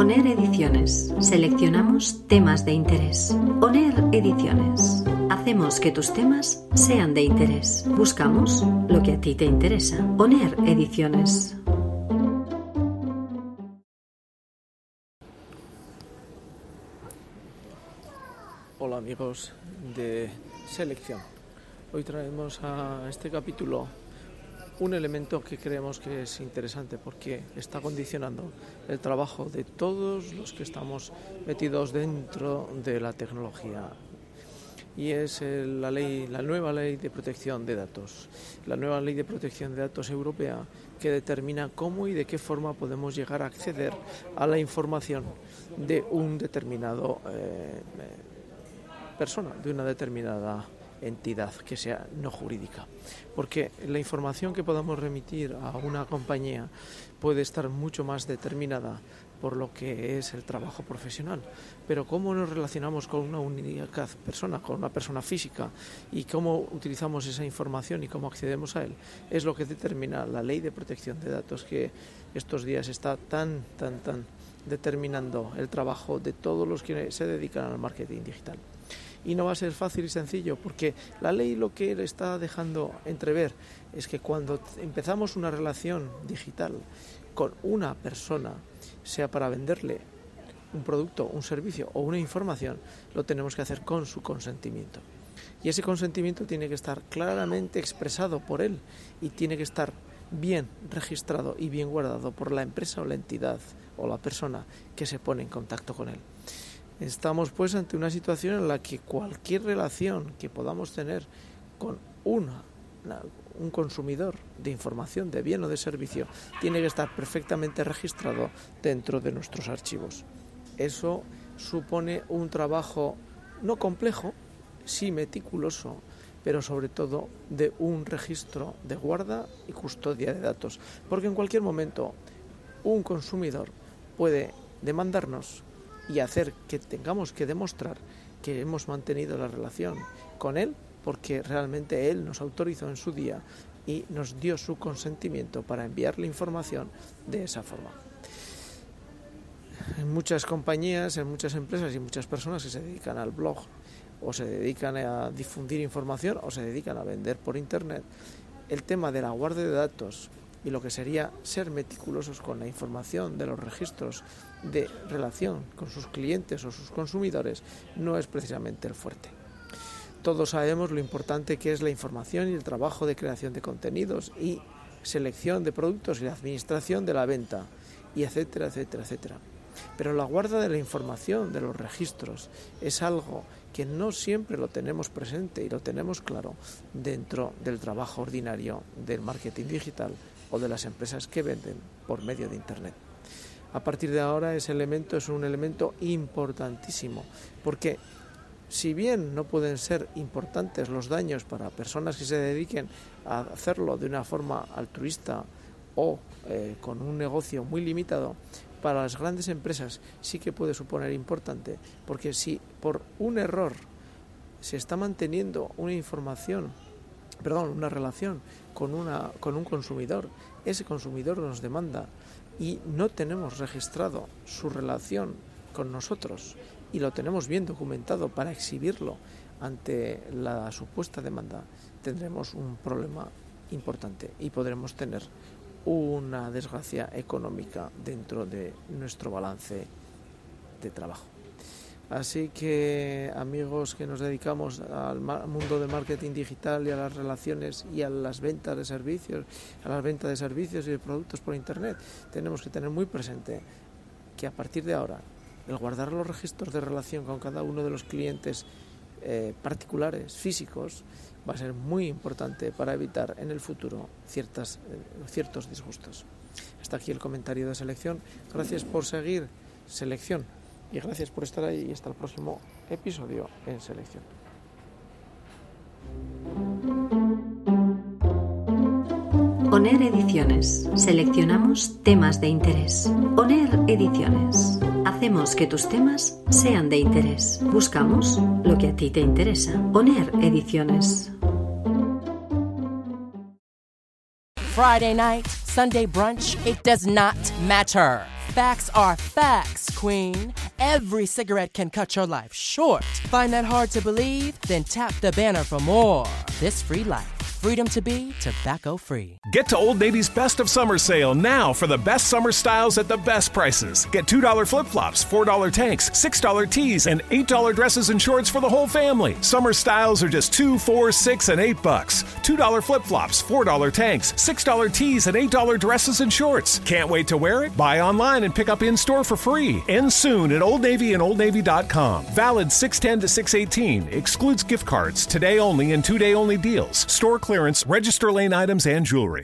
ONER Ediciones. Seleccionamos temas de interés. ONER Ediciones. Hacemos que tus temas sean de interés. Buscamos lo que a ti te interesa. ONER Ediciones. Hola amigos de selección. Hoy traemos a este capítulo un elemento que creemos que es interesante porque está condicionando el trabajo de todos los que estamos metidos dentro de la tecnología. Y es la ley, la nueva ley de protección de datos, la nueva ley de protección de datos europea que determina cómo y de qué forma podemos llegar a acceder a la información de un determinado eh, eh, persona, de una determinada entidad que sea no jurídica. Porque la información que podamos remitir a una compañía puede estar mucho más determinada por lo que es el trabajo profesional. Pero cómo nos relacionamos con una única persona, con una persona física, y cómo utilizamos esa información y cómo accedemos a él, es lo que determina la ley de protección de datos que estos días está tan, tan, tan determinando el trabajo de todos los que se dedican al marketing digital y no va a ser fácil y sencillo porque la ley lo que le está dejando entrever es que cuando empezamos una relación digital con una persona, sea para venderle un producto, un servicio o una información, lo tenemos que hacer con su consentimiento. Y ese consentimiento tiene que estar claramente expresado por él y tiene que estar bien registrado y bien guardado por la empresa o la entidad o la persona que se pone en contacto con él. Estamos pues ante una situación en la que cualquier relación que podamos tener con una, un consumidor de información de bien o de servicio tiene que estar perfectamente registrado dentro de nuestros archivos. Eso supone un trabajo no complejo, sí meticuloso, pero sobre todo de un registro de guarda y custodia de datos, porque en cualquier momento un consumidor puede demandarnos y hacer que tengamos que demostrar que hemos mantenido la relación con él porque realmente él nos autorizó en su día y nos dio su consentimiento para enviarle información de esa forma. En muchas compañías, en muchas empresas y muchas personas que se dedican al blog o se dedican a difundir información o se dedican a vender por internet, el tema de la guardia de datos y lo que sería ser meticulosos con la información de los registros de relación con sus clientes o sus consumidores no es precisamente el fuerte. Todos sabemos lo importante que es la información y el trabajo de creación de contenidos y selección de productos y la administración de la venta y etcétera, etcétera, etcétera. Pero la guarda de la información, de los registros, es algo que no siempre lo tenemos presente y lo tenemos claro dentro del trabajo ordinario del marketing digital o de las empresas que venden por medio de Internet. A partir de ahora ese elemento es un elemento importantísimo porque si bien no pueden ser importantes los daños para personas que se dediquen a hacerlo de una forma altruista o eh, con un negocio muy limitado, para las grandes empresas sí que puede suponer importante, porque si por un error se está manteniendo una información, perdón, una relación con, una, con un consumidor, ese consumidor nos demanda y no tenemos registrado su relación con nosotros y lo tenemos bien documentado para exhibirlo ante la supuesta demanda, tendremos un problema importante y podremos tener una desgracia económica dentro de nuestro balance de trabajo. Así que amigos que nos dedicamos al mundo del marketing digital y a las relaciones y a las ventas de servicios, a las ventas de servicios y de productos por internet, tenemos que tener muy presente que a partir de ahora el guardar los registros de relación con cada uno de los clientes eh, particulares, físicos, va a ser muy importante para evitar en el futuro ciertas, eh, ciertos disgustos. Hasta aquí el comentario de selección. Gracias por seguir selección y gracias por estar ahí y hasta el próximo episodio en selección. ONER Ediciones. Seleccionamos temas de interés. ONER Ediciones. Hacemos que tus temas sean de interés. Buscamos lo que a ti te interesa. ONER Ediciones. Friday night, Sunday brunch, it does not matter. Facts are facts, Queen. Every cigarette can cut your life short. Find that hard to believe? Then tap the banner for more. This free life. Freedom to be tobacco free. Get to Old Navy's Best of Summer sale now for the best summer styles at the best prices. Get $2 flip flops, $4 tanks, $6 tees, and $8 dresses and shorts for the whole family. Summer styles are just two, four, six, and 8 bucks. $2 flip flops, $4 tanks, $6 tees, and $8 dresses and shorts. Can't wait to wear it? Buy online and pick up in store for free. End soon at Old Navy and OldNavy.com. Valid 610 to 618. Excludes gift cards. Today only and two day only deals. Store clearance, register lane items, and jewelry.